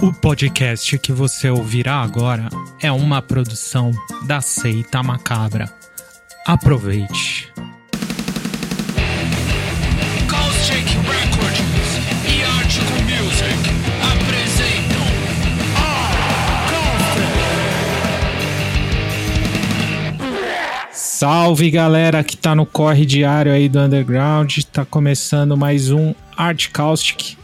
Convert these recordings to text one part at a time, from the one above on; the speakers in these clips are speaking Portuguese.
O podcast que você ouvirá agora é uma produção da Seita Macabra. Aproveite. Caustic Records e Article Music apresentam Salve galera que tá no corre diário aí do Underground. Tá começando mais um Art Caustic,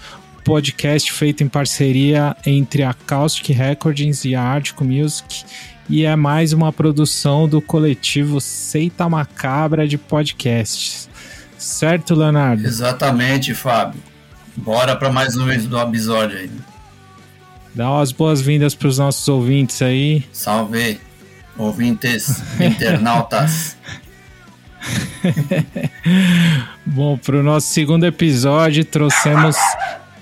podcast feito em parceria entre a Caustic Recordings e a Article Music. E é mais uma produção do coletivo Seita Macabra de podcasts. Certo, Leonardo? Exatamente, Fábio. Bora para mais um do episódio aí. Dá umas boas-vindas para os nossos ouvintes aí. Salve, ouvintes, internautas. Bom, para o nosso segundo episódio, trouxemos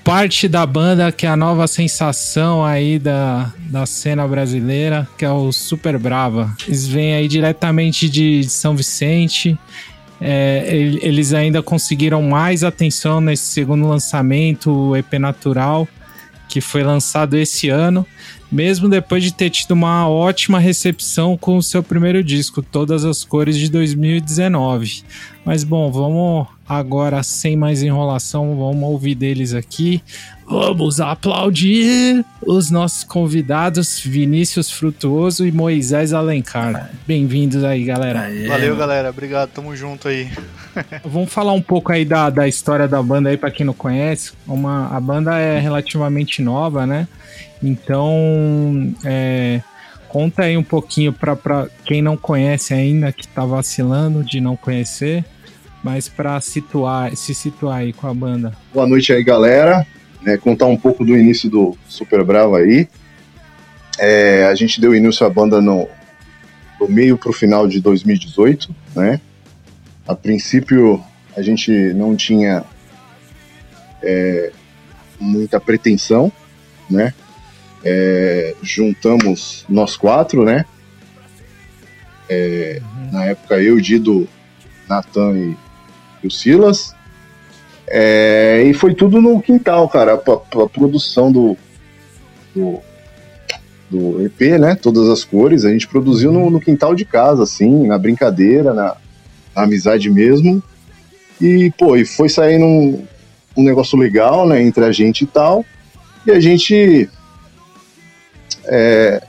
parte da banda que é a nova sensação aí da, da cena brasileira, que é o Super Brava. Eles vêm aí diretamente de São Vicente. É, ele- eles ainda conseguiram mais atenção nesse segundo lançamento, o EP Natural, que foi lançado esse ano, mesmo depois de ter tido uma ótima recepção com o seu primeiro disco, Todas as Cores de 2019. Mas bom, vamos agora, sem mais enrolação, vamos ouvir deles aqui. Vamos aplaudir os nossos convidados Vinícius Frutuoso e Moisés Alencar. Bem-vindos aí, galera. Aê, Valeu, mano. galera. Obrigado. Tamo junto aí. Vamos falar um pouco aí da, da história da banda aí para quem não conhece. Uma, a banda é relativamente nova, né? Então, é, conta aí um pouquinho para quem não conhece ainda, que tá vacilando de não conhecer, mas para situar, se situar aí com a banda. Boa noite aí, galera. É, contar um pouco do início do Super Bravo aí. É, a gente deu início à banda no, do meio para o final de 2018, né? A princípio, a gente não tinha é, muita pretensão, né? É, juntamos nós quatro, né? É, Na época, eu, Dido, Natan e, e o Silas. É, e foi tudo no quintal, cara. A- a produção do, do, do EP, né? Todas as cores, a gente produziu no, no quintal de casa, assim, na brincadeira, na, na amizade mesmo. E, pô, e foi saindo um, um negócio legal, né? Entre a gente e tal. E a gente. É,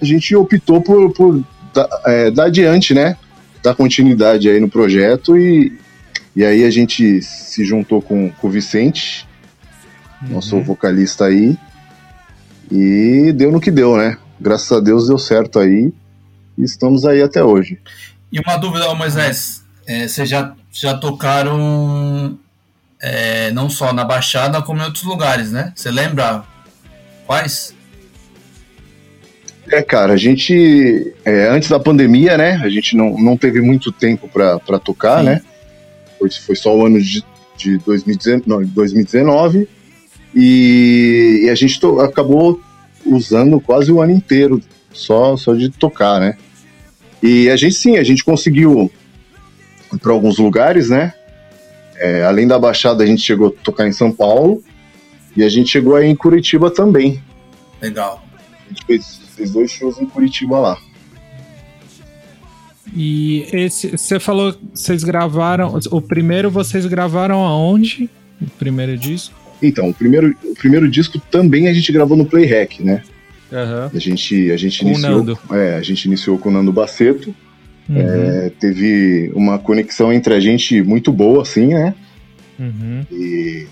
a gente optou por, por dar, é, dar adiante, né? Dar continuidade aí no projeto e, e aí a gente se juntou com, com o Vicente, nosso Uhum. vocalista aí, e deu no que deu, né? Graças a Deus deu certo aí, e estamos aí até hoje. E uma dúvida, Moisés. É, Vocês já, já tocaram é, não só na Baixada, como em outros lugares, né? Você lembra quais? É, cara, a gente, é, antes da pandemia, né, a gente não, não teve muito tempo pra pra tocar, Sim. né? Foi, foi só o ano de, de 2019, não, 2019 e, e a gente to- acabou usando quase o ano inteiro só, só de tocar, né? E a gente sim, a gente conseguiu ir para alguns lugares, né? É, além da Baixada, a gente chegou a tocar em São Paulo e a gente chegou aí em Curitiba também. Legal. A gente fez, fez dois shows em Curitiba lá. E esse, você falou, vocês gravaram, o primeiro vocês gravaram aonde? O primeiro disco? Então, o primeiro, o primeiro disco também a gente gravou no Playhack, né? Aham. A gente, a gente Com iniciou. É, a gente iniciou com o Nando Baceto. Uhum. É, teve uma conexão entre a gente muito boa, assim, né? Uhum. E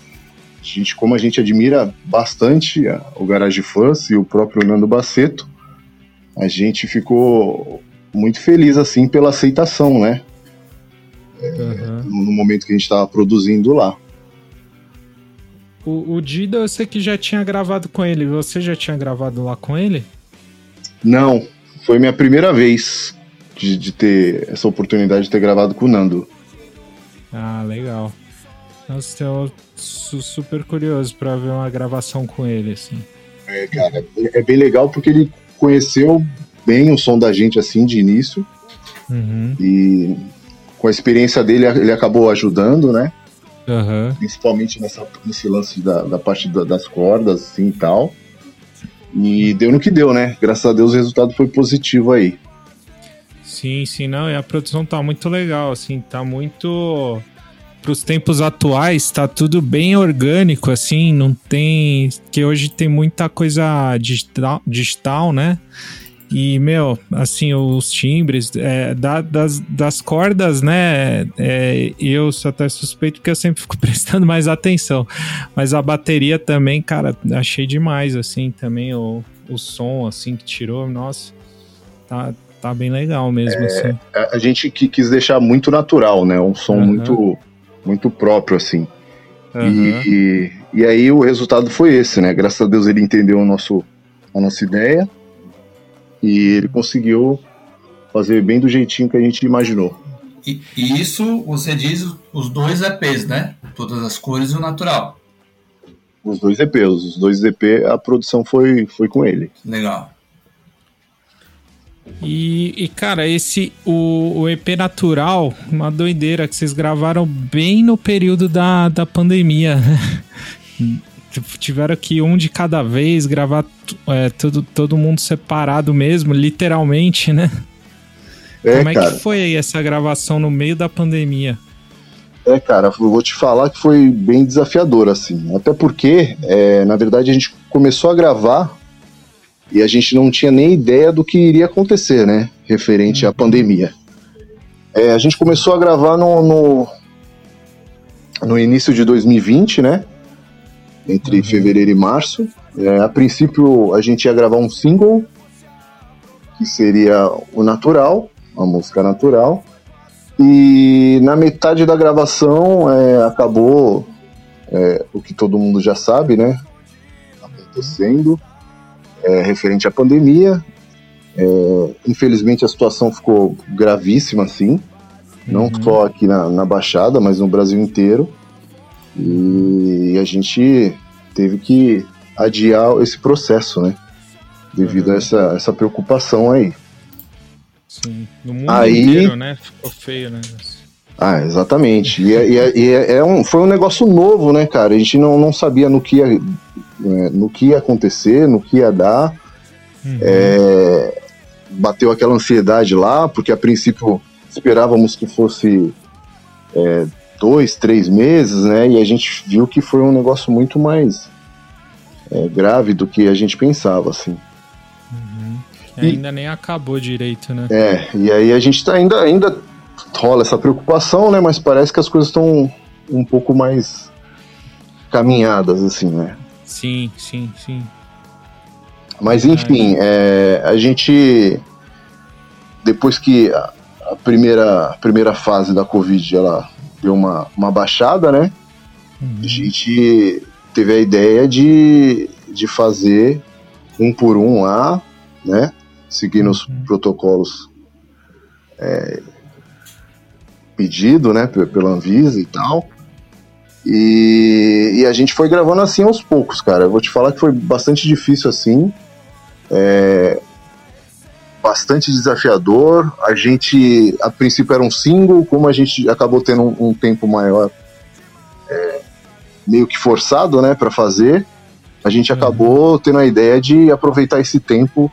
a gente, como a gente admira bastante o Garage Fãs e o próprio Nando Baceto, a gente ficou muito feliz, assim, pela aceitação, né? Aham. No momento que a gente estava produzindo lá. O, o Dida, eu sei que já tinha gravado com ele. Você já tinha gravado lá com ele? Não, foi minha primeira vez de, de ter essa oportunidade de ter gravado com o Nando. Ah, legal. Nossa, eu sou super curioso pra ver uma gravação com ele, assim. É, cara, é bem legal porque ele conheceu bem o som da gente assim de início Uhum. e com a experiência dele ele acabou ajudando, né? Aham. principalmente nessa, nesse lance da, da parte da- das cordas, assim e tal. E deu no que deu, né? Graças a Deus o resultado foi positivo aí. Sim, sim, não, e a produção tá muito legal, assim, tá muito. Pros tempos atuais, tá tudo bem orgânico, assim, não tem. Que hoje tem muita coisa digital, digital né? E, meu, assim, os timbres, é, da- das, das cordas, né? é, eu sou até suspeito porque eu sempre fico prestando mais atenção. Mas a bateria também, cara, achei demais, assim, também o, o som, assim, que tirou, nossa, tá, tá bem legal mesmo, assim. A, a gente quis deixar muito natural, né? Um som Aham. muito, muito próprio, assim. Aham. E, e aí o resultado foi esse, né? Graças a Deus ele entendeu o nosso, a nossa ideia e ele conseguiu fazer bem do jeitinho que a gente imaginou. E, e isso você diz os dois EPs, né? Todas as cores e o natural. Os dois EPs, os dois EP, a produção foi, foi com ele. Legal. E, e, cara, esse o, o EP natural, uma doideira que vocês gravaram bem no período da, da pandemia, né? Tipo, Tiveram que um de cada vez gravar é, tudo, todo mundo separado mesmo, literalmente, né? É, Como é cara, que foi aí essa gravação no meio da pandemia? é, cara, eu vou te falar que foi bem desafiador, assim. Até porque, é, na verdade, a gente começou a gravar e a gente não tinha nem ideia do que iria acontecer, né? Referente à pandemia. É, a gente começou a gravar no, no, no início de 2020, né? Entre fevereiro e março. É, a princípio, a gente ia gravar um single, que seria o Natural, a música Natural. E na metade da gravação é, acabou é, o que todo mundo já sabe, né? Acontecendo, é, referente à pandemia. É, infelizmente a situação ficou gravíssima, assim, não Uhum. só aqui na, na Baixada, mas no Brasil inteiro. E a gente teve que adiar esse processo, né? Devido Uhum. a essa, essa preocupação aí. Sim, no mundo Aí- inteiro, né? Ficou feio, né? Ah, exatamente. E, é- e é- e é- é um, foi um negócio novo, né, cara? A gente não, não sabia no que, ia, é, no que ia acontecer, no que ia dar. Uhum. É, bateu aquela ansiedade lá, porque a princípio esperávamos que fosse é, dois, três meses, né? E a gente viu que foi um negócio muito mais é, grave do que a gente pensava, assim. E ainda nem acabou direito, né? É, e aí a gente tá ainda, ainda rola essa preocupação, né? Mas parece que as coisas estão um pouco mais caminhadas, assim, né? Sim, sim, sim. Mas enfim, é, a gente depois que a, a primeira, a primeira fase da Covid ela deu uma, uma baixada, né? A gente teve a ideia de, de fazer um por um lá, né? Seguindo os protocolos é, pedido, né? pe- Pela Anvisa e tal. E, e a gente foi gravando assim aos poucos, cara. Eu vou te falar que foi bastante difícil assim. É, bastante desafiador. A gente, a princípio, era um single, como a gente acabou tendo um, um tempo maior, é, meio que forçado, né, para fazer, a gente acabou tendo a ideia de aproveitar esse tempo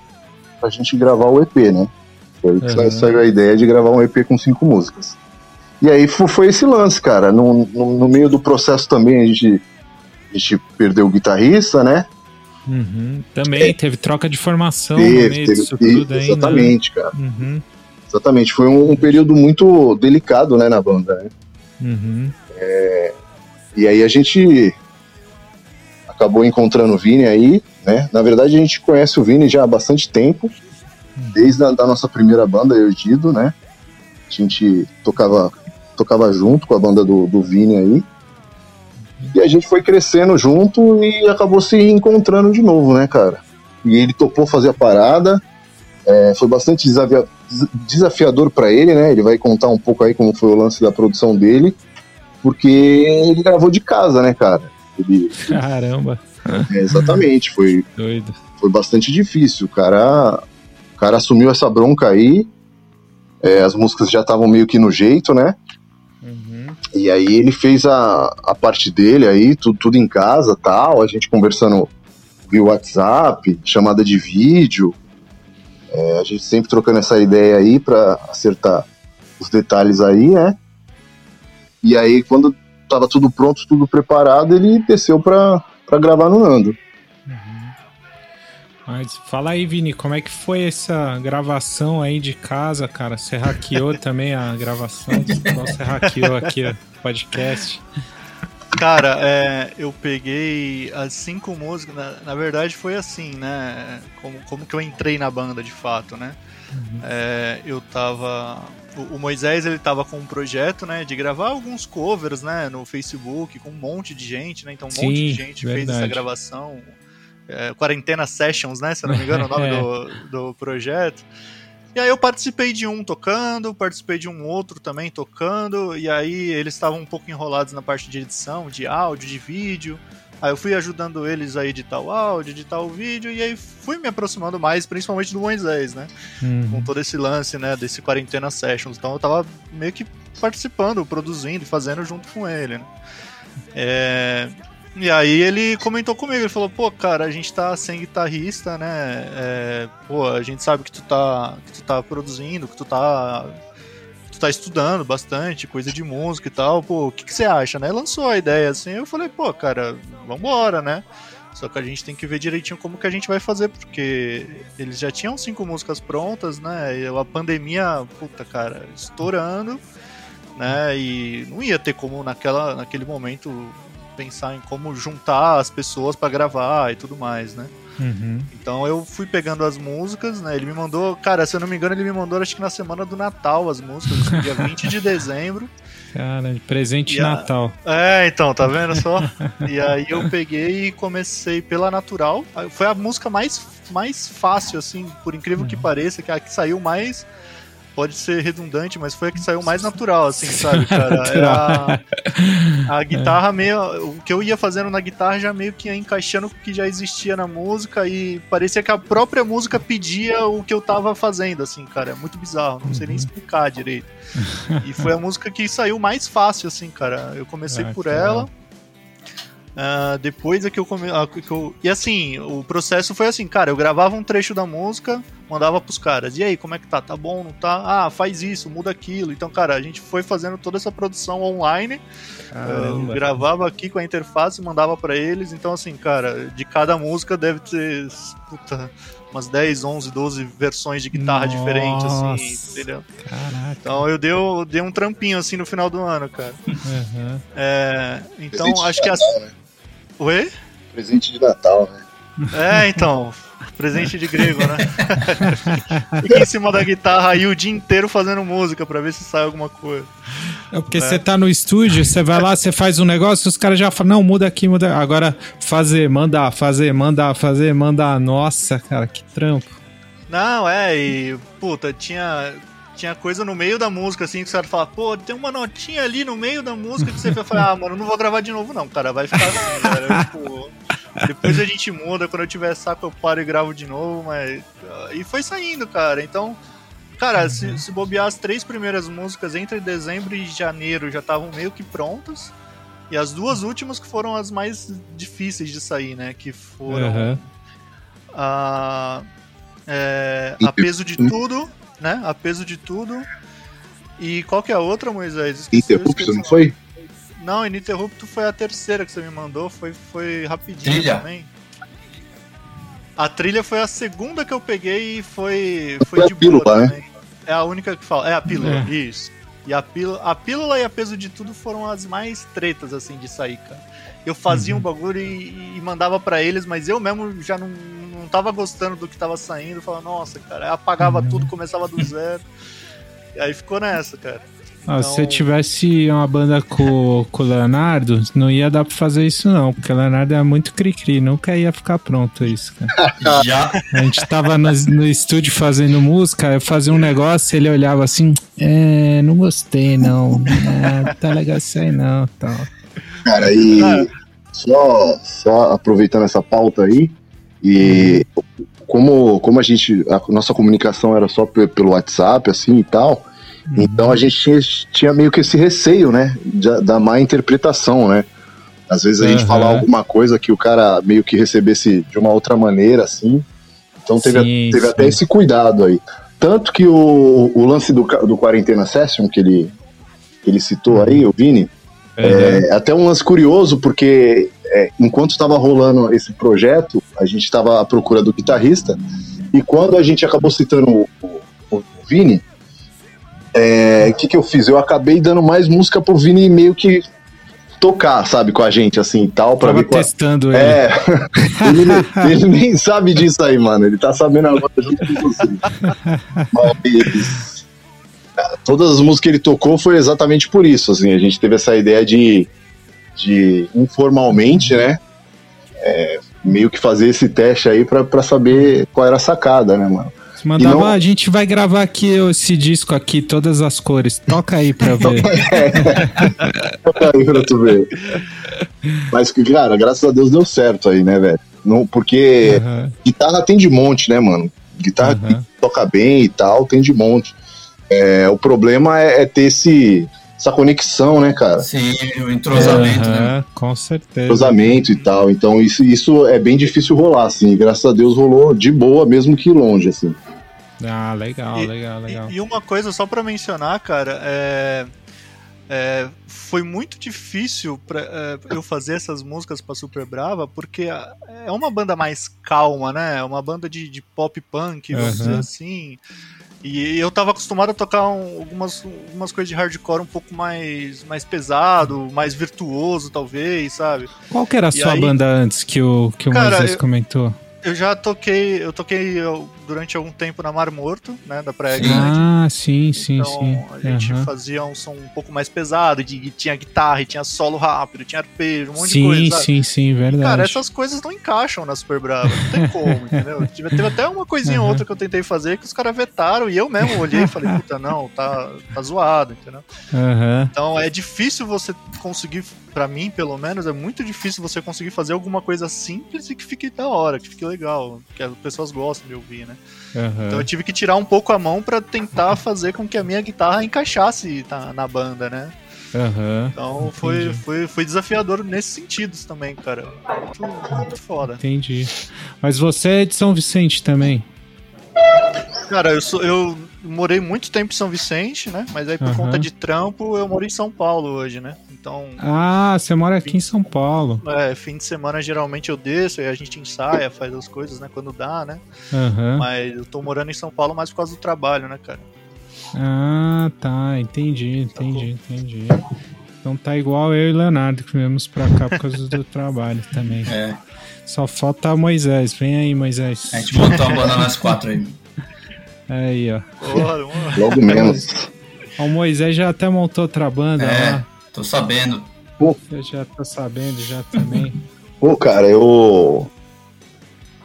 pra gente gravar o EP, né? Foi que Uhum. saiu a ideia de gravar um EP com cinco músicas. E aí fo- foi esse lance, cara. No, no, no meio do processo também a gente, a gente perdeu o guitarrista, né? Uhum. Também teve troca de formação no Teve, meio teve- disso tudo ainda. né? exatamente, cara. Uhum. Exatamente. Foi um, um período muito delicado, né, na banda, né? Uhum. E aí a gente acabou encontrando o Vini aí, né? Na verdade a gente conhece o Vini já há bastante tempo, desde a da nossa primeira banda, eu e Dido, né? A gente tocava, tocava junto com a banda do, do Vini aí. E a gente foi crescendo junto e acabou se encontrando de novo, né, cara? E ele topou fazer a parada. É, foi bastante desafia- des- desafiador para ele, né? Ele vai contar um pouco aí como foi o lance da produção dele porque ele gravou de casa, né, cara? Ele, Caramba, é, exatamente, foi, doido. foi bastante difícil. O cara, o cara assumiu essa bronca aí, é, as músicas já estavam meio que no jeito, né? E aí ele fez a, a parte dele aí, tudo, tudo em casa tal, a gente conversando via WhatsApp, chamada de vídeo. É, a gente sempre trocando essa ideia aí pra acertar os detalhes aí, né? E aí, quando tava tudo pronto, tudo preparado, ele desceu pra gravar no Nando. Mas fala aí, Vini, como é que foi essa gravação aí de casa, cara? Você hackeou também a gravação? Você hackeou aqui o podcast. Cara, é, eu peguei as cinco músicas. Na, na verdade, foi assim, né? Como, como que eu entrei na banda de fato, né? É, eu tava. O, o Moisés ele tava com um projeto, né? De gravar alguns covers, né? No Facebook, com um monte de gente, né? Então um monte de Sim, gente fez essa verdade. gravação. É, Quarentena Sessions, né? Se eu não me engano, o nome É. do, do projeto. E aí eu participei de um tocando, participei de um outro também tocando, e aí eles estavam um pouco enrolados na parte de edição, de áudio, de vídeo. Aí eu fui ajudando eles a editar o áudio, editar o vídeo, e aí fui me aproximando mais, principalmente do Moisés, né? Uhum. Com todo esse lance, né, desse Quarentena Sessions. Então eu tava meio que participando, produzindo e fazendo junto com ele, né? É, E aí ele comentou comigo, ele falou, pô, cara, a gente tá sem guitarrista, né? É, pô, a gente sabe que tu tá, que tu tá produzindo, que tu tá. Tu tá estudando bastante, coisa de música e tal, pô, o que, que você acha, né? Lançou a ideia assim, eu falei, pô, cara, vambora, né? Só que a gente tem que ver direitinho como que a gente vai fazer, porque eles já tinham cinco músicas prontas, né? E a pandemia, puta, cara, estourando, né? E não ia ter como naquela, naquele momento pensar em como juntar as pessoas pra gravar e tudo mais, né? Uhum. Então eu fui pegando as músicas, né? Ele me mandou, cara, se eu não me engano, ele me mandou acho que na semana do Natal as músicas, assim, dia 20 de dezembro. Cara, presente E a- Natal. É, então, tá vendo só? E aí eu peguei e comecei pela Natural. Foi a música mais, mais fácil, assim, por incrível que pareça, que é a que saiu mais. Pode ser redundante, mas foi a que saiu mais natural, assim, sabe, cara? É a, a guitarra meio. O que eu ia fazendo na guitarra já meio que ia encaixando com o que já existia na música e parecia que a própria música pedia o que eu tava fazendo, assim, cara. É muito bizarro, não sei nem explicar direito. E foi a música que saiu mais fácil, assim, cara. Eu comecei Ah, por ela. legal. Ah, depois é que eu, come... ah, que eu. E assim, o processo foi assim, cara, eu gravava um trecho da música, mandava pros caras. E aí, como é que tá? Tá bom, não tá? Ah, faz isso, muda aquilo. Então, cara, a gente foi fazendo toda essa produção online. Eu Caramba. gravava aqui com a interface, mandava pra eles. Então, assim, cara, de cada música deve ter puta, umas 10, 11, 12 versões de guitarra Nossa. diferentes, assim, entendeu? Caraca. Então eu dei, eu dei um trampinho assim no final do ano, cara. Uhum. É, então acho que as. Natal, né? Oi? Presente de Natal, né? É, então. Presente de grego, né? Fica em cima da guitarra aí o dia inteiro fazendo música pra ver se sai alguma coisa. É porque você tá no estúdio, você vai lá, você faz um negócio, os caras já falam, não, muda aqui, muda. Agora, fazer, mandar, fazer, mandar, fazer, mandar. Nossa, cara, que trampo. Não, é, e. Puta, tinha. Tinha coisa no meio da música, assim, que o cara fala, pô, tem uma notinha ali no meio da música que você vai falar, ah, mano, não vou gravar de novo, não, cara, vai ficar assim, cara. Tipo, depois a gente muda, quando eu tiver saco eu paro e gravo de novo, mas. ah, E foi saindo, cara. Então, cara, se, se bobear as três primeiras músicas entre dezembro e janeiro já estavam meio que prontas. E as duas últimas que foram as mais difíceis de sair, né? Que foram Aham. a, é, a peso de tudo, né? A peso de tudo. E qual que é a outra, Moisés? Interrupto, não foi? não, Ininterrupto foi a terceira que você me mandou, foi, foi rapidinho Trilha? também. A trilha foi a segunda que eu peguei e foi, Foi foi a de boa pílula, né? também. É a única que fala. É a pílula, É. isso. E a pílula, a pílula e a peso de tudo foram as mais tretas, assim, de sair, cara. Eu fazia Uhum. um bagulho e, e mandava pra eles, mas eu mesmo já não, não tava gostando do que tava saindo. Falava, nossa, cara, aí apagava Uhum. tudo, começava do zero. E aí ficou nessa, cara. Ah, se você Então- tivesse uma banda com, com o Leonardo, não ia dar pra fazer isso, não, porque o Leonardo é muito cri-cri, nunca ia ficar pronto isso, cara. Já, A gente tava no, no estúdio fazendo música, eu fazia um negócio, ele olhava assim, é, não gostei, não. É, tá legal isso aí, não, tal. Cara, e Ah. Só, só aproveitando essa pauta aí, e como, como a gente, a nossa comunicação era só pe- pelo WhatsApp, assim e tal, Então a gente tinha, tinha meio que esse receio, né? Da, da má interpretação, né? Às vezes a gente Aham. falar alguma coisa que o cara meio que recebesse de uma outra maneira, assim. Então teve, Sim, teve sim. até esse cuidado aí. Tanto que o, o lance do, do Quarentena Session, que ele, que ele citou aí, o Vini, é até um lance curioso, porque é, enquanto estava rolando esse projeto, a gente estava à procura do guitarrista, e quando a gente acabou citando o, o- o Vini, é, o que, que eu fiz? Eu acabei dando mais música pro Vini meio que tocar, sabe, com a gente, assim e tal, pra Tava ver qual, testando ele. é, ele, nem- ele nem sabe disso aí, mano. Ele tá sabendo agora junto com você. Mas todas as músicas que ele tocou foi exatamente por isso. Assim, a gente teve essa ideia de, de informalmente, né? é, meio que fazer esse teste aí pra saber qual era a sacada, né, mano? Você mandava, não- "Ah, a gente vai gravar aqui esse disco aqui, todas as cores. Toca aí pra ver. Toca aí pra tu ver. Mas, cara, graças a Deus deu certo aí, né, velho? Não, porque Aham, guitarra tem de monte, né, mano? Guitarra aham. toca bem e tal, tem de monte. É, o problema é, é ter esse, essa conexão, né, cara? Sim, o entrosamento, né? Aham, Com certeza. Cruzamento e tal. Então isso, isso é bem difícil rolar, assim. Graças a Deus rolou de boa, mesmo que longe, assim. Ah, legal, E- legal, legal. E, e uma coisa só pra mencionar, cara, é, é, foi muito difícil pra é, eu fazer essas músicas pra Super Brava, porque é uma banda mais calma, né? É uma banda de, de pop punk, vamos Aham. dizer assim. E eu tava acostumado a tocar um- algumas, algumas coisas de hardcore um pouco mais, mais pesado, mais virtuoso, talvez, sabe? Qual que era a E sua aí- banda antes que o, que o Cara, Moisés eu- comentou? Eu já toquei, eu toquei eu, durante algum tempo na Mar Morto, né, da Praia Sim. Grande. Ah, sim, sim, Então sim. a gente Aham. fazia um som um pouco mais pesado, de, e tinha guitarra, e tinha solo rápido, tinha arpejo, um monte de Sim, coisa. sabe? sim, sim, verdade. Cara, essas coisas não encaixam na Super Brava, não tem como, entendeu? Tive- Teve até uma coisinha ou Aham. outra que eu tentei fazer que os caras vetaram e eu mesmo olhei e falei, puta, não, tá, tá zoado, entendeu? Aham. Então é difícil você conseguir, pra mim pelo menos, é muito difícil você conseguir fazer alguma coisa simples e que fique da hora, que fique legal, que as pessoas gostem de ouvir, né? Aham. Então eu tive que tirar um pouco a mão pra tentar fazer com que a minha guitarra encaixasse na, na banda, né? Aham. Então foi, Entendi. foi, foi desafiador nesses sentidos também, cara. Muito, muito foda. Entendi. Mas você é de São Vicente também? Cara, eu, sou, eu morei muito tempo em São Vicente, né? Mas aí por Aham. conta de trampo eu moro em São Paulo hoje, né? Então, Ah, você mora aqui em São Paulo. é, fim de semana geralmente eu desço e a gente ensaia, faz as coisas, né? Quando dá, né? Aham. Mas eu tô morando em São Paulo mais por causa do trabalho, né, cara? Ah, tá. Entendi, entendi, entendi. Então tá igual eu e Leonardo que viemos pra cá por causa do trabalho também. É, Só falta Moisés. Vem aí, Moisés. a gente montou uma banda nós quatro aí. Aí, ó. Porra. Logo menos. O Moisés já até montou outra banda É, lá. tô sabendo. Eu já tô sabendo já também. Pô, cara, eu.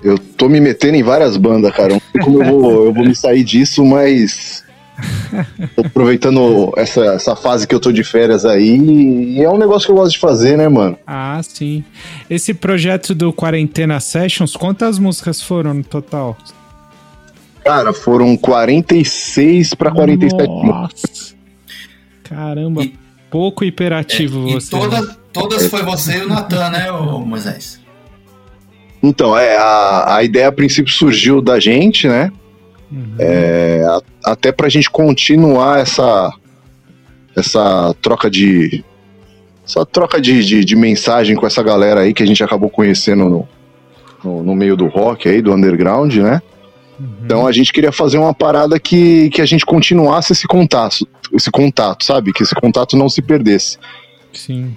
Eu tô me metendo em várias bandas, cara. Não sei como eu vou, eu vou me sair disso, mas. Tô aproveitando essa, essa fase que eu tô de férias aí. E é um negócio que eu gosto de fazer, né, mano? Ah, sim. Esse projeto do Quarentena Sessions, quantas músicas foram no total? Cara, foram 46 pra 47 Nossa. Caramba, E- pouco hiperativo e você. né? todas, todas foi você e o Natan, né, ô Moisés? Então, é, a, a ideia a princípio surgiu da gente, né? Uhum. É, a- até pra gente continuar essa essa troca de essa troca de, de, de mensagem com essa galera aí que a gente acabou conhecendo no, no, no meio do rock aí, do underground, né? Uhum. Então a gente queria fazer uma parada que, que a gente continuasse esse contato, esse contato, sabe? Que esse contato não se perdesse. Sim.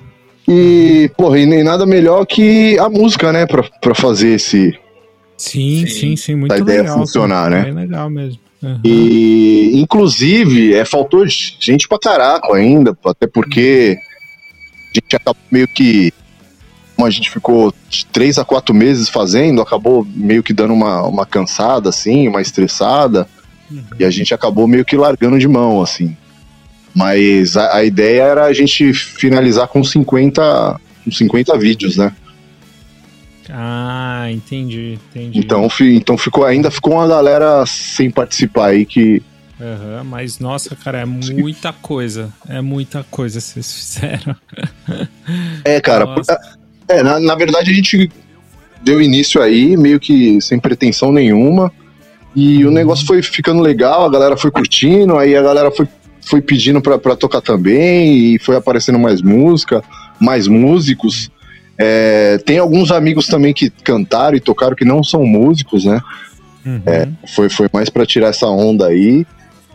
E, porra, e nem nada melhor que a música, né? Pra, pra fazer esse, Sim, Sim. sim, sim, muito a ideia legal. funcionar, né? Bem legal mesmo. Uhum. E, inclusive, é, faltou gente pra caraco ainda, até porque a gente acabou meio que. Como a gente ficou de três a quatro meses fazendo, acabou meio que dando uma, uma cansada, assim, uma estressada, Uhum. e a gente acabou meio que largando de mão, assim. Mas a, a ideia era a gente finalizar com 50, com 50 vídeos, né? Ah, entendi, entendi. Então, então ficou, ainda ficou uma galera sem participar aí que, Aham, mas nossa, cara, é muita coisa. É muita coisa que vocês fizeram. É, cara. Nossa. É, na, na verdade a gente deu início aí, meio que sem pretensão nenhuma. E o negócio foi ficando legal, a galera foi curtindo, aí a galera foi, foi pedindo pra, pra tocar também, e foi aparecendo mais música, mais músicos. É, tem alguns amigos também que cantaram e tocaram que não são músicos, né? Uhum. Foi, foi mais pra tirar essa onda aí.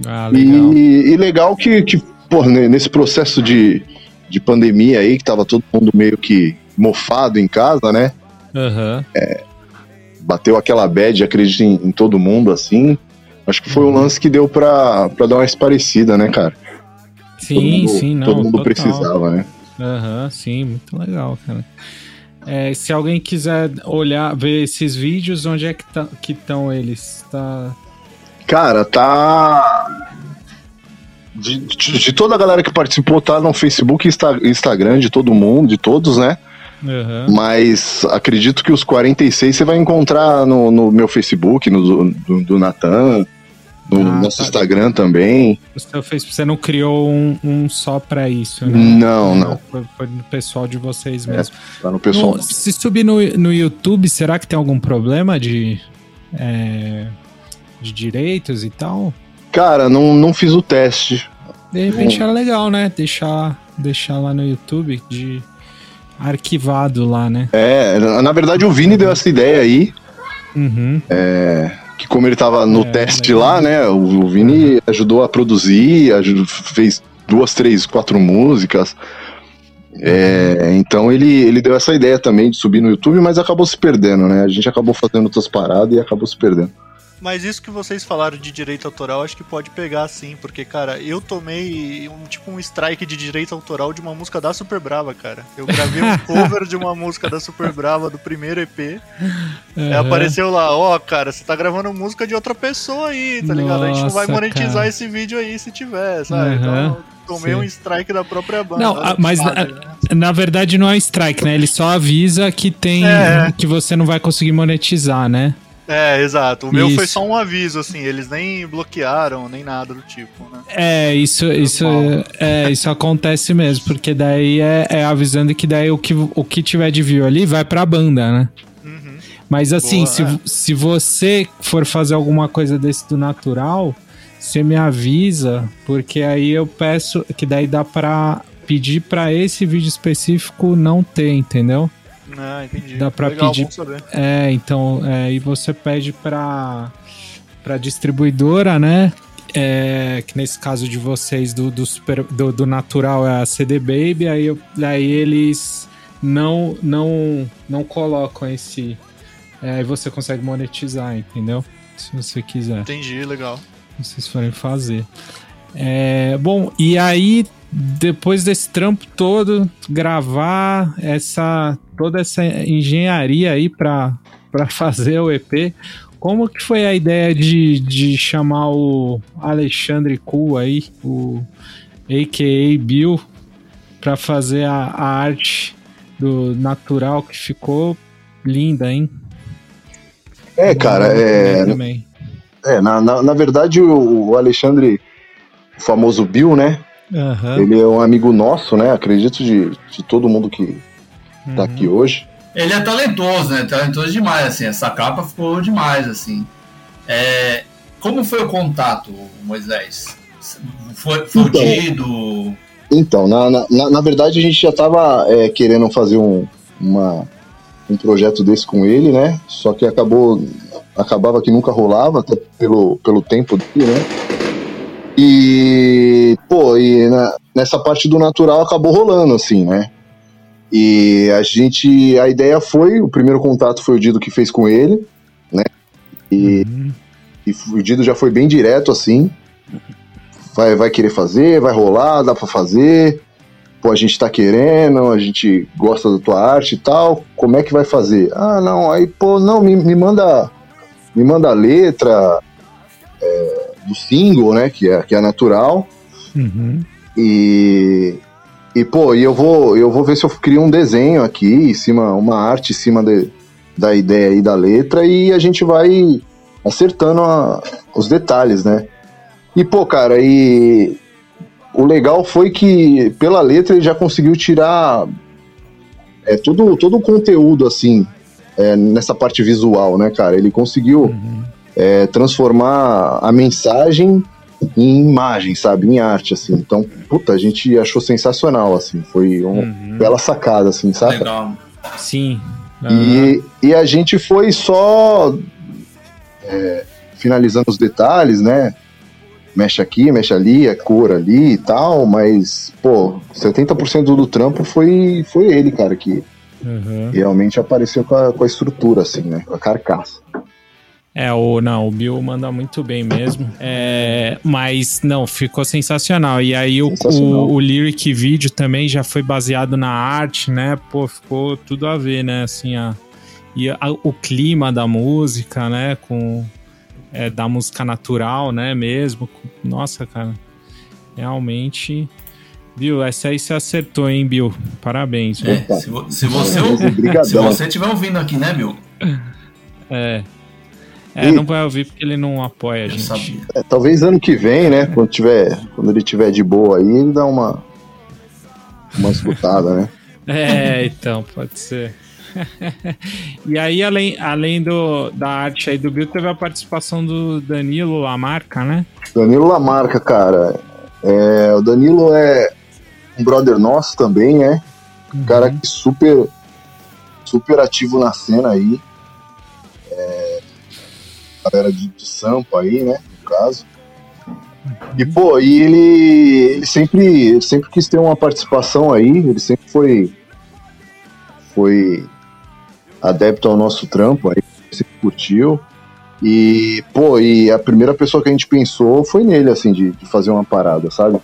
Ah, legal. E, e legal que, que pô, ne- nesse processo de, de pandemia aí, que tava todo mundo meio que mofado em casa, né? Aham. Bateu aquela bad, acredito em, em todo mundo, assim. Acho que foi Uhum. um lance que deu pra, pra dar uma esparecida, né, cara? Sim, mundo, sim, não. Todo mundo total. precisava, né? Aham, sim, muito legal, cara. É, se alguém quiser olhar, ver esses vídeos, onde é que tá- estão eles? Tá... Cara, tá. De, de- de toda a galera que participou, tá no Facebook e Insta- Instagram de todo mundo, de todos, né? Aham. Mas acredito que os 46 você vai encontrar no, no meu Facebook, no do, do, Natan, no Ah, nosso tá. Instagram também. Você não criou um, um só pra isso, né? Não, não. Foi, foi do pessoal de vocês É, mesmo. Tá no pessoal. No- se subir no, no YouTube, será que tem algum problema de, é, de direitos e tal? Cara, não, não fiz o teste. De repente era legal, né? Deixar, deixar lá no YouTube de arquivado lá, né? É, na verdade o Vini deu essa ideia aí, Uhum. que como ele tava no É, teste legal. lá, né? O, Vini ajudou a produzir, ajudou- fez duas, três, quatro músicas. É, então ele, ele deu essa ideia também de subir no YouTube, mas acabou se perdendo, né? A gente acabou fazendo outras paradas e acabou se perdendo. Mas isso que vocês falaram de direito autoral, acho que pode pegar sim, porque, cara, eu tomei um tipo um strike de direito autoral de uma música da Super Brava, cara. Eu gravei um cover de uma música da Super Brava do primeiro EP. Aí Aham. apareceu lá, ó, cara, você tá gravando música de outra pessoa aí, tá ligado? A gente não vai Nossa, monetizar cara. esse vídeo aí se tiver, sabe? Aham, Então tomei sim. um strike da própria banda. Não, que mas né? Na verdade não é strike, né? Ele só avisa que tem É. que você não vai conseguir monetizar, né? É, exato. O meu foi só um aviso, assim, eles nem bloquearam, nem nada do tipo, né? É, isso, isso, é, isso acontece mesmo, porque daí é, é avisando que daí o que, o que tiver de view ali vai pra banda, né? Uhum. Mas assim, Boa, se, é. se você for fazer alguma coisa desse do natural, você me avisa, porque aí eu peço que daí dá pra pedir pra esse vídeo específico não ter, entendeu? Ah, entendi. Dá Legal, pedir-. É, então, é, aí você pede pra, pra distribuidora, né? É, que nesse caso de vocês do, do, super- do, do natural é a CD Baby, aí, eu- aí eles não, não, não colocam esse. é, Aí você consegue monetizar, entendeu? Se você quiser Entendi, legal. vocês forem fazer. É, bom, e aí, depois desse trampo todo, gravar essa toda essa engenharia aí pra pra fazer o EP, como que foi a ideia de, de chamar o Alexandre Cool aí, o a.k.a. Bill, pra fazer a, a arte do natural que ficou linda, hein? É, cara, é. Também. é na, na, na verdade, o, o Alexandre, o famoso Bill, né? Aham. Ele é um amigo nosso, né? Acredito de, de todo mundo que tá uhum. aqui hoje. Ele é talentoso, né? Talentoso demais, assim. Essa capa ficou demais, assim. É, como foi o contato, Moisés? Foi, Então. fudido? Então, na, na, na- na verdade, a gente já tava é, querendo fazer um, uma, um projeto desse com ele, né? Só que acabou. Acabava que nunca rolava, até pelo, pelo tempo dele, né? E, pô, e na- nessa parte do natural acabou rolando, assim, né? E a gente. A ideia foi, o primeiro contato foi o Dido que fez com ele, né? E, Uhum. e o Dido já foi bem direto, assim. Vai, vai querer fazer, vai rolar, dá pra fazer. Pô, a gente tá querendo, a gente gosta da tua arte e tal. Como é que vai fazer? Ah, não, aí, pô, não, me, me manda. Me manda a letra é, do single, né? Que é, que é natural. Uhum. E, e pô, e eu vou, eu vou ver se eu crio um desenho aqui, em cima, uma arte em cima de- da ideia aí da letra, e a gente vai acertando a- os detalhes, né? E, pô, cara, e o legal foi que, pela letra, ele já conseguiu tirar é, todo, todo o conteúdo, assim, é, nessa parte visual, né, cara? Ele conseguiu é, transformar a mensagem em imagem, sabe? Em arte, assim. Então, puta, a gente achou sensacional, assim. Foi uma Uhum. bela sacada, assim, sabe? Legal. Sim. E, e a gente foi só é, finalizando os detalhes, né? Mexe aqui, mexe ali, é cor ali e tal, mas, pô, 70% do trampo foi, foi ele, cara, que Uhum. realmente apareceu com a, com a estrutura, assim, né? Com a carcaça. É, o, não, o Bill manda muito bem mesmo. É, mas, não, ficou sensacional. E aí o, Sensacional. o, o lyric vídeo também já foi baseado na arte, né? Pô, ficou tudo a ver, né? Assim, a, e a- o clima da música, né? Com, é, da música natural, né? Mesmo. Nossa, cara. Realmente. Bill, essa aí você acertou, hein, Bill? Parabéns. É, se, vo- se você, se você estiver ouvindo aqui, né, Bill? É. É, E- não vai ouvir porque ele não apoia a gente. sabia. É, talvez ano que vem, né? Quando, tiver, quando ele tiver de boa aí, ele dá uma, uma escutada, né? É, então, pode ser. e aí, além, além do, da arte aí do Bill, teve a participação do Danilo Lamarca, né? Danilo Lamarca, cara. É, o Danilo é um brother nosso também, né? Um cara que super, super ativo na cena aí. É, galera de, de Sampa aí, né? No caso. E, pô, e ele, ele sempre, ele sempre quis ter uma participação aí, ele sempre foi, foi adepto ao nosso trampo aí, sempre curtiu. E, pô, e a primeira pessoa que a gente pensou foi nele, assim, de, de fazer uma parada, sabe?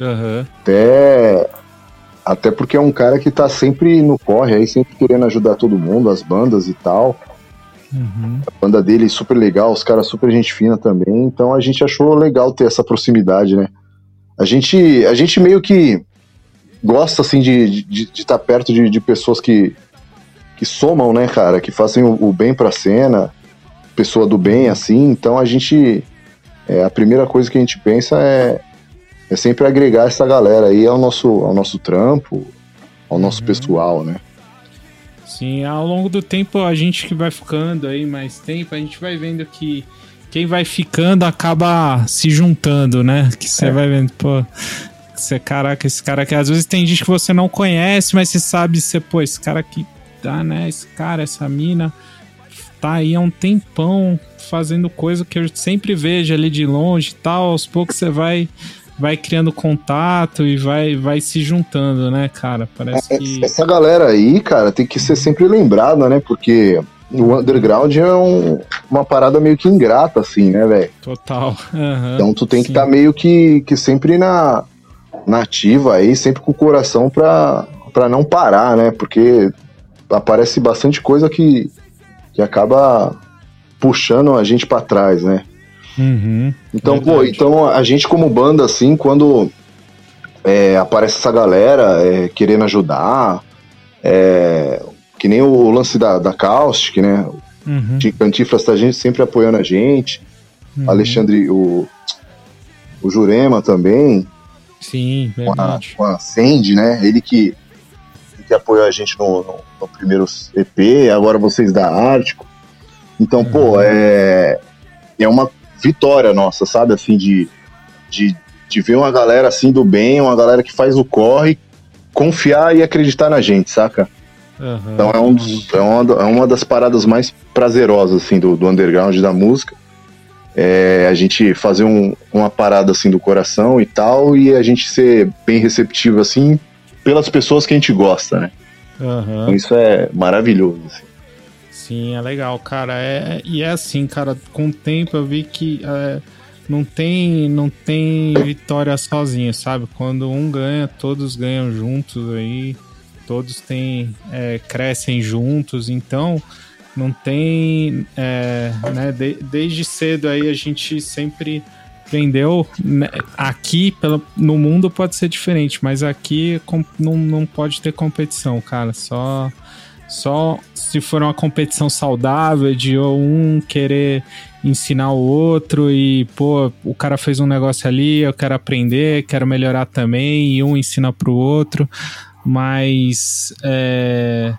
Aham. Até, até porque é um cara que tá sempre no corre aí, sempre querendo ajudar todo mundo, as bandas e tal. Uhum. A banda dele é super legal, os caras super gente fina também, então a gente achou legal ter essa proximidade, né? A gente, a gente meio que gosta, assim, de estar tá perto de, de pessoas que, que somam, né, cara? Que fazem o, o bem pra cena, pessoa do bem, assim, então a gente. é, a primeira coisa que a gente pensa é, é sempre agregar essa galera aí ao nosso, ao nosso trampo, ao nosso pessoal, né? Sim, ao longo do tempo, a gente que vai ficando aí mais tempo, a gente vai vendo que quem vai ficando acaba se juntando, né? Que você vai vendo, pô. Você, caraca, esse cara aqui. Às vezes tem gente que você não conhece, mas você sabe, você, pô, esse cara aqui tá, né? Esse cara, essa mina, tá aí há um tempão fazendo coisa que eu sempre vejo ali de longe e tal. Aos poucos você vai. Vai criando contato e vai, vai se juntando, né, cara? Parece que. Essa galera aí, cara, tem que ser sempre lembrada, né? Porque o underground é um- uma parada meio que ingrata, assim, né, velho? Total. Aham. Então tu tem que estar meio que, que sempre na, na ativa aí, sempre com o coração pra, pra não parar, né? Porque aparece bastante coisa que, que acaba puxando a gente pra trás, né? Uhum. Então, pô, Verdade. então a gente como banda, assim, quando é, aparece essa galera é, querendo ajudar, é, que nem o lance da, da Caustic, né? Uhum. De Cantifras tá gente sempre apoiando a gente, Uhum. Alexandre, o, o Jurema também, Sim, com a, verdade. com a Sandy, né? Ele que, que apoiou a gente no, no, no primeiro EP, agora vocês da Ártico. Então, pô, Uhum. é, é uma vitória nossa, sabe? Assim, de, de, de ver uma galera assim do bem, uma galera que faz o corre, confiar e acreditar na gente, saca? Aham. Então é, um dos- é, uma, é uma das paradas mais prazerosas assim, do, do underground da música. É a gente fazer um- uma parada assim do coração e tal, e a gente ser bem receptivo assim pelas pessoas que a gente gosta, né? Aham. Então isso é maravilhoso. assim. Sim, é legal, cara. É, e é assim, cara, com o tempo eu vi que é, não tem não tem vitória sozinho, sabe? Quando um ganha, todos ganham juntos aí, todos têm, é, crescem juntos, então não tem, é, né, de- desde cedo aí a gente sempre aprendeu, né, aqui pela, no mundo pode ser diferente, mas aqui com- não, não pode ter competição, cara, só Só se for uma competição saudável de um querer ensinar o outro e, pô, o cara fez um negócio ali, eu quero aprender, quero melhorar também, e um ensina pro outro. Mas é,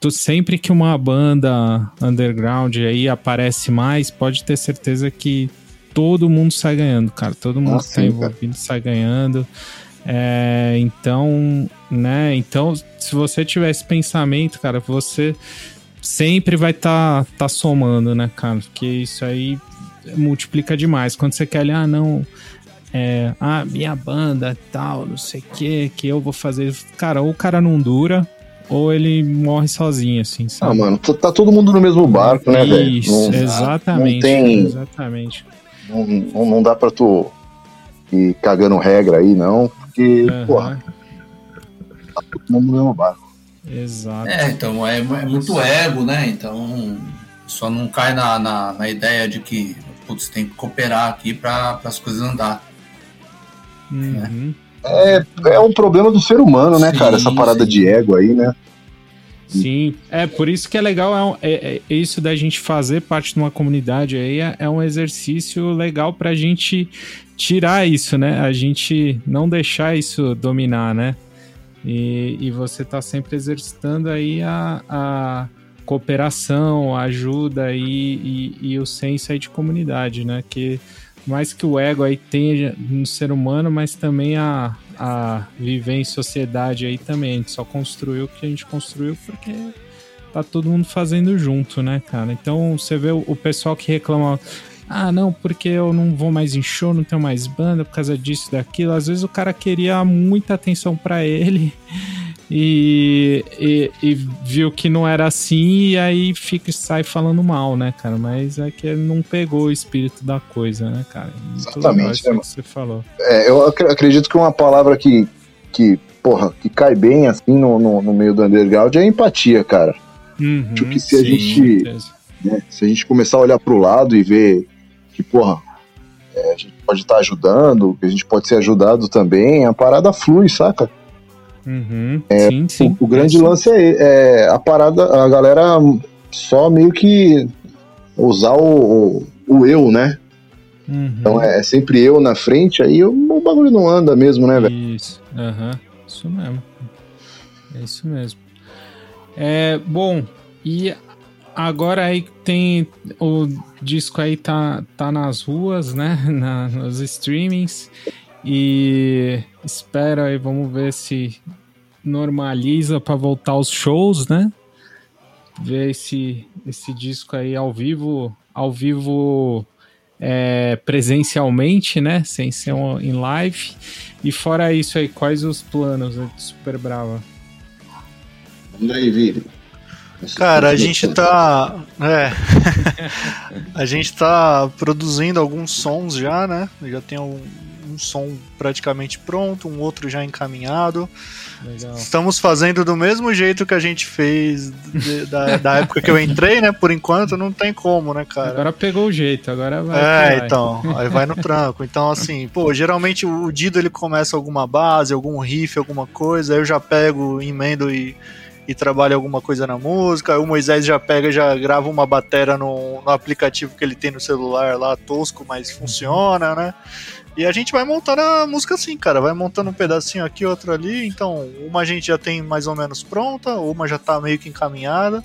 tu- sempre que uma banda underground aí aparece mais, pode ter certeza que todo mundo sai ganhando, cara. Todo mundo Ah, que tá envolvido sai ganhando. É, então, né? Então, se você tiver esse pensamento, cara, você sempre vai estar tá, tá somando, né, cara? Porque isso aí multiplica demais. Quando você quer ali, ah, não, é, ah, minha banda tal, não sei o que, que eu vou fazer. Cara, ou o cara não dura, ou ele morre sozinho, assim, Ah, sabe? mano, tá, todo mundo no mesmo barco, né, velho? Isso, Não, exatamente. não tem- Exatamente. não, não, não dá pra tu ir cagando regra aí, não, porque, Aham, porra, tá todo mundo no mesmo barco. Exato. É, então é, é muito ego, né? Então só não cai na, na, na ideia de que putz, tem que cooperar aqui para as coisas andar. Uhum. É um problema do ser humano, né, Sim, cara? Essa parada sim. de ego aí, né? Sim, é por isso que é legal, é, é- é isso da gente fazer parte de uma comunidade aí é, é um exercício legal pra gente tirar isso, né? A gente não deixar isso dominar, né? E, e você tá sempre exercitando aí a, a cooperação, a ajuda e, e, e o senso aí de comunidade, né? Que mais que o ego aí tenha no ser humano, mas também a, a viver em sociedade aí também. A gente só construiu o que a gente construiu porque tá todo mundo fazendo junto, né, cara? Então você vê o pessoal que reclama. Ah, não, porque eu não vou mais em show, não tenho mais banda por causa disso, daquilo. Às vezes o cara queria muita atenção pra ele e, e, e viu que não era assim e aí fica sai falando mal, né, cara? Mas é que ele não pegou o espírito da coisa, né, cara? Muito Exatamente, legal né, que você falou. É, eu ac- acredito que uma palavra que, que porra, que cai bem, assim, no, no, no meio do underground é empatia, cara. Uhum, Acho que se a sim, gente- com certeza. né? Se a gente começar a olhar pro lado e ver que, porra, é, a gente pode estar ajudando, que a gente pode ser ajudado também, a parada flui, saca? Uhum, sim, sim. O, o grande É, lance é, é a parada, a galera só meio que usar o, o, o eu, né? Uhum. Então é, é sempre eu na frente, aí o, o bagulho não anda mesmo, né, velho? Isso, aham, isso mesmo. É isso mesmo. É, bom, e agora aí tem o disco aí tá, tá nas ruas, né? Na, nos streamings. E espera aí, vamos ver se normaliza para voltar aos shows, né? Ver esse, esse disco aí ao vivo, ao vivo é, presencialmente, né? Sem ser em live. E fora isso aí, quais os planos né, Super Brava? Manda aí, Vini. Cara, a gente tá. É. a gente tá produzindo alguns sons já, né? Já tem um, um som praticamente pronto, um outro já encaminhado. Legal. Estamos fazendo do mesmo jeito que a gente fez de- da, da época que eu entrei, né? Por enquanto não tem como, né, cara? Agora pegou o jeito, agora vai. É, vai. então, aí vai no tranco. Então, assim, pô, geralmente o Dido ele começa alguma base, algum riff, alguma coisa, aí eu já pego, emendo e, e trabalho alguma coisa na música. O Moisés já pega, já grava uma batera no, no aplicativo que ele tem no celular lá, tosco, mas funciona, né? E a gente vai montando a música assim, cara, vai montando um pedacinho aqui, outro ali. Então, uma a gente já tem mais ou menos pronta, uma já tá meio que encaminhada.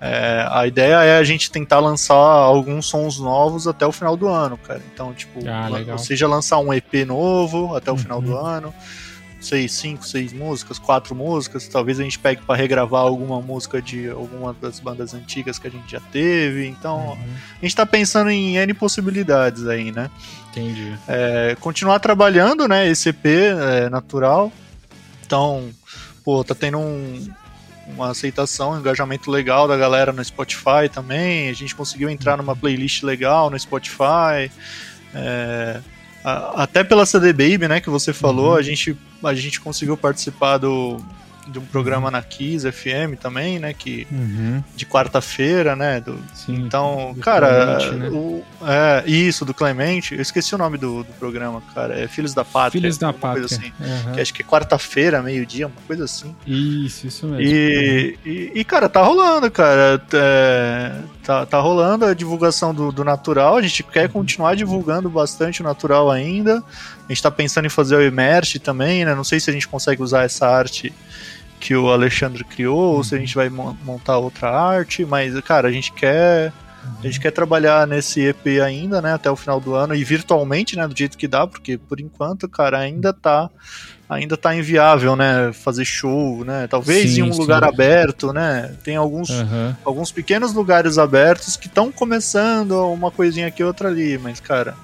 É, a ideia é a gente tentar lançar alguns sons novos até o final do ano, cara. Então, tipo, Ah, ou seja, lançar um EP novo até o Uhum. final do ano. Seis, cinco, seis músicas, quatro músicas. Talvez a gente pegue pra regravar alguma música de alguma das bandas antigas que a gente já teve. Então, Uhum, a gente tá pensando em N possibilidades aí, né? entendi. É, continuar trabalhando, né? Esse EP é, natural. Então, pô, tá tendo um- uma aceitação, um engajamento legal da galera no Spotify também. A gente conseguiu entrar numa playlist legal no Spotify. É, a- até pela CD Baby, né, que você falou, Uhum. a, gente, a gente conseguiu participar do, de um programa na Kiss FM também, né? Que, Uhum, de quarta-feira, né? do- sim. então, Do cara, Clemente, né? o, é, isso, do Clemente, eu esqueci o nome do, do programa, cara, é Filhos da Pátria. Filhos da Pátria. Assim, Aham. que acho que é quarta-feira, meio-dia, uma coisa assim. Isso, isso mesmo. E, e, e, cara, tá rolando, cara. É, tá, tá rolando a divulgação do, do natural. A gente quer continuar divulgando bastante o natural ainda. A gente tá pensando em fazer o Emerge também, né? Não sei se a gente consegue usar essa arte que o Alexandre criou ou se a gente vai mon- montar outra arte, mas, cara, a gente quer. A gente quer trabalhar nesse EP ainda, né, até o final do ano e virtualmente, né, do jeito que dá, porque por enquanto, cara, ainda tá ainda tá inviável, né, fazer show, né? Talvez Sim, em um sim. lugar aberto, né? Tem alguns Aham. alguns pequenos lugares abertos que estão começando uma coisinha aqui outra ali, mas cara,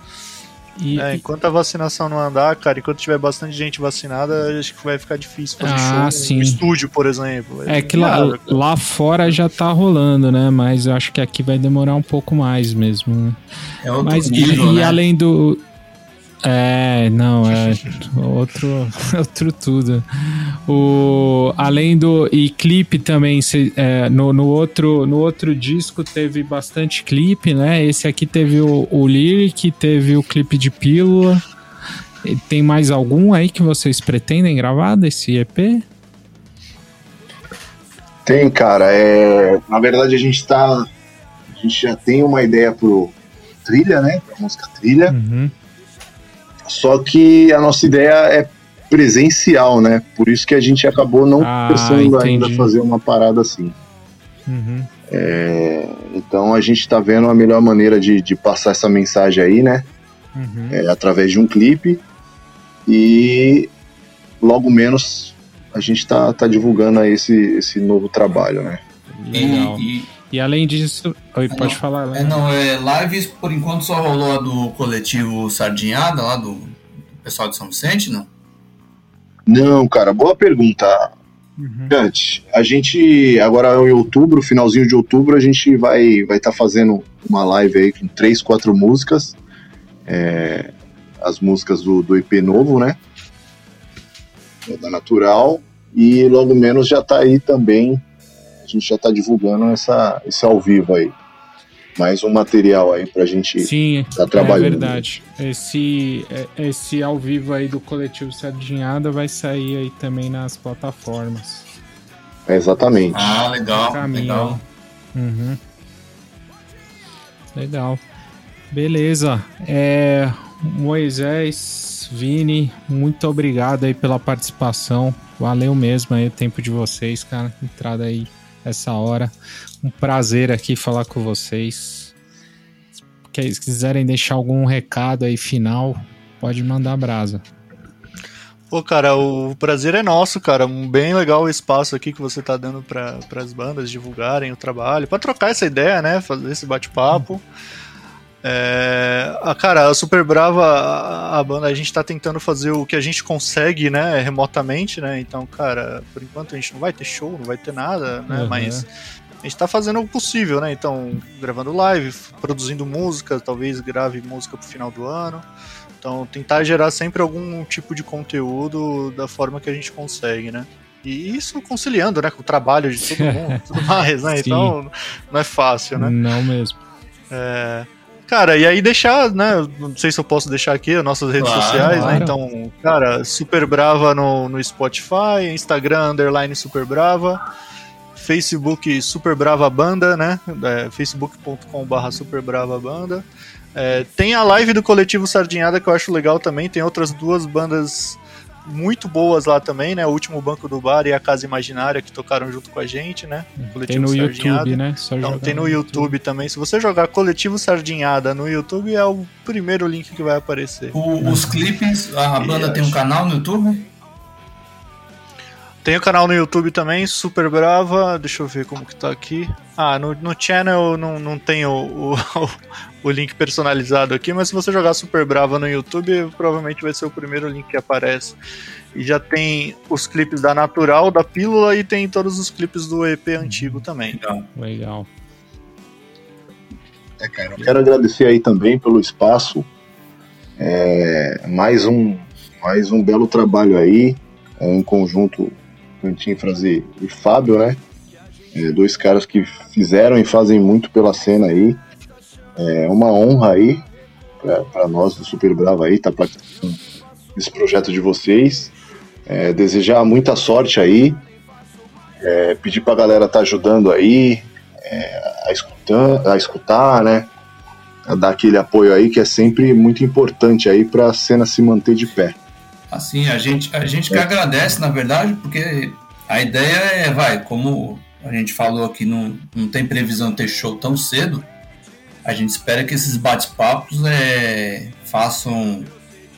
E, é, enquanto a vacinação não andar, cara, enquanto tiver bastante gente vacinada, acho que vai ficar difícil fazer Ah, show sim. no estúdio, por exemplo. É que lá, cara. lá fora já tá rolando, né? Mas eu acho que aqui vai demorar um pouco mais mesmo. né? É outro Mas e, nível, e né? além do. É, não, é outro, outro tudo. O, além do. E clipe também, cê- é, no, no, outro, no outro disco teve bastante clipe, né? Esse aqui teve o, o Lyric, teve o clipe de Pílula. E Tem mais algum aí que vocês pretendem gravar desse EP? Tem, cara. É, na verdade, a gente tá. A gente já tem uma ideia pro trilha, né? Pra música trilha. Uhum. Só que a nossa ideia é presencial, né? Por isso que a gente acabou não Ah, pensando ainda entendi. fazer uma parada assim. Uhum. Então a gente tá vendo a melhor maneira de, de passar essa mensagem aí, né? Uhum. É, através de um clipe. E logo menos a gente tá, tá divulgando aí esse, esse novo trabalho, né? Legal. E, e- além disso. Oi, não, pode falar, é, não, é, lives por enquanto só rolou a do coletivo Sardinhada, lá do pessoal de São Vicente, não? Não, cara, boa pergunta. Uhum. A gente agora em outubro, finalzinho de outubro, a gente vai vai estar fazendo uma live aí com três, quatro músicas, é, as músicas do, do EP novo, né? É Da Natural e logo menos já tá aí também. A gente já tá divulgando essa esse ao vivo aí, mais um material aí pra gente Sim, tá trabalhando. É verdade. Esse, é- esse ao vivo aí do coletivo Sardinhada vai sair aí também nas plataformas. É, exatamente. Ah, legal, Caminho legal. Uhum. Legal. Beleza. É, Moisés, Vini, muito obrigado aí pela participação. Valeu mesmo aí o tempo de vocês, cara. Entrada aí essa hora. Um prazer aqui falar com vocês. Se quiserem deixar algum recado aí final, pode mandar brasa. Pô, cara, o prazer é nosso, cara. Um bem legal o espaço aqui que você tá dando para as bandas divulgarem o trabalho, pra trocar essa ideia, né? Fazer esse bate-papo. É, a, cara, a Super Brava, a, a banda, a gente tá tentando fazer o que a gente consegue, né, remotamente, né? Então, cara, por enquanto a gente não vai ter show, não vai ter nada, né? Uhum. Mas a gente tá fazendo o possível, né? Então, gravando live, produzindo música, talvez grave música pro final do ano. Então, tentar gerar sempre algum tipo de conteúdo da forma que a gente consegue, né? E isso conciliando, né, com o trabalho de todo mundo, tudo mais, né? Sim. Então, não é fácil, né? Não mesmo. É, Cara, e aí deixar, né? Não sei se eu posso deixar aqui as nossas redes Claro, sociais, claro. né? Então, cara, Super Brava no, no Spotify, Instagram, underline Super Brava, Facebook Super Brava Banda, né? É, facebook.com.br Super Brava Banda. É, tem a live do Coletivo Sardinhada que eu acho legal também. Tem outras duas bandas muito boas lá também, né? O Último Banco do Bar e a Casa Imaginária que tocaram junto com a gente, né? Tem Coletivo no Sardinhada. YouTube, né? Só Então, tem no YouTube também. Se você jogar Coletivo Sardinhada no YouTube, é o primeiro link que vai aparecer. O- os clipes, a banda tem um canal no YouTube? Tem o canal no YouTube também, Super Brava. Deixa eu ver como que tá aqui. Ah, no, no channel não, não tem o, o, o link personalizado aqui, mas se você jogar Super Brava no YouTube, provavelmente vai ser o primeiro link que aparece. E já tem os clipes da Natural, da Pílula e tem todos os clipes do EP antigo também. Legal. Legal. É, cara, eu quero agradecer aí também pelo espaço. É, mais um mais um belo trabalho aí, é, em conjunto Cantinfras e, e Fábio, né? É, dois caras que fizeram e fazem muito pela cena aí. É uma honra aí para nós do Super Bravo aí, tá participando desse projeto de vocês. É, desejar muita sorte aí. É, pedir pra galera tá ajudando aí, é, a, escutar, a escutar, né? A dar aquele apoio aí que é sempre muito importante aí pra cena se manter de pé. Assim, a gente, a gente que agradece, na verdade, porque a ideia é, vai, como a gente falou aqui, não, não tem previsão de ter show tão cedo. A gente espera que esses bate-papos é, façam,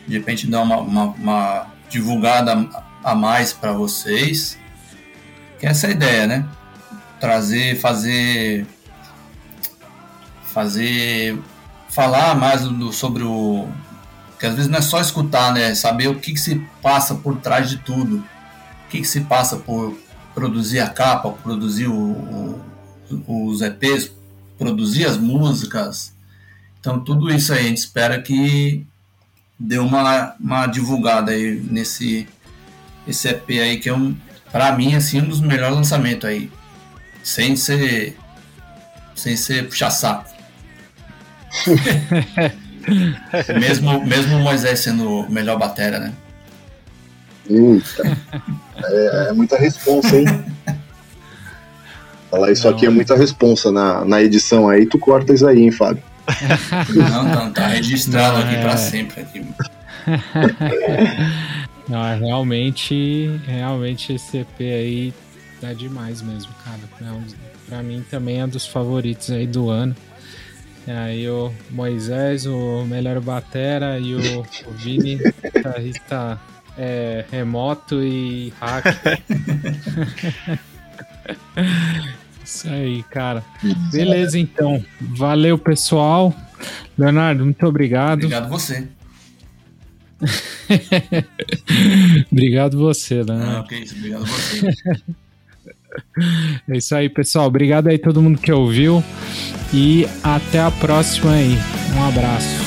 de repente, dar uma, uma, uma divulgada a mais para vocês. Que é essa ideia, né? Trazer, fazer. Fazer. Falar mais do, sobre o. Que às vezes não é só escutar, né? Saber o que, que se passa por trás de tudo. O que, que se passa por produzir a capa, produzir o, o, os EPs, produzir as músicas. Então, tudo isso aí a gente espera que dê uma, uma divulgada aí nesse esse EP aí, que é um, pra mim, assim, um dos melhores lançamentos aí. Sem ser. Sem ser puxar saco. mesmo, mesmo o Moisés sendo o melhor batera, né? Eita. É, é muita responsa, hein? Falar isso Não, aqui é muita responsa na, na edição aí, tu corta isso aí, hein, Fábio? Não, não, tá registrado Não, aqui é. pra sempre. Aqui. Não, é realmente, realmente esse EP aí tá demais mesmo, cara. É um, pra mim também é um dos favoritos aí do ano. E aí o Moisés, o melhor batera e o, o Vini, guitarrista é, remoto e hack. Isso aí, cara. Beleza, então. Valeu, pessoal. Leonardo, muito obrigado. Obrigado você. Obrigado você, Leonardo. que isso, obrigado você. É isso aí, pessoal. Obrigado aí todo mundo que ouviu. E até a próxima aí. Um abraço.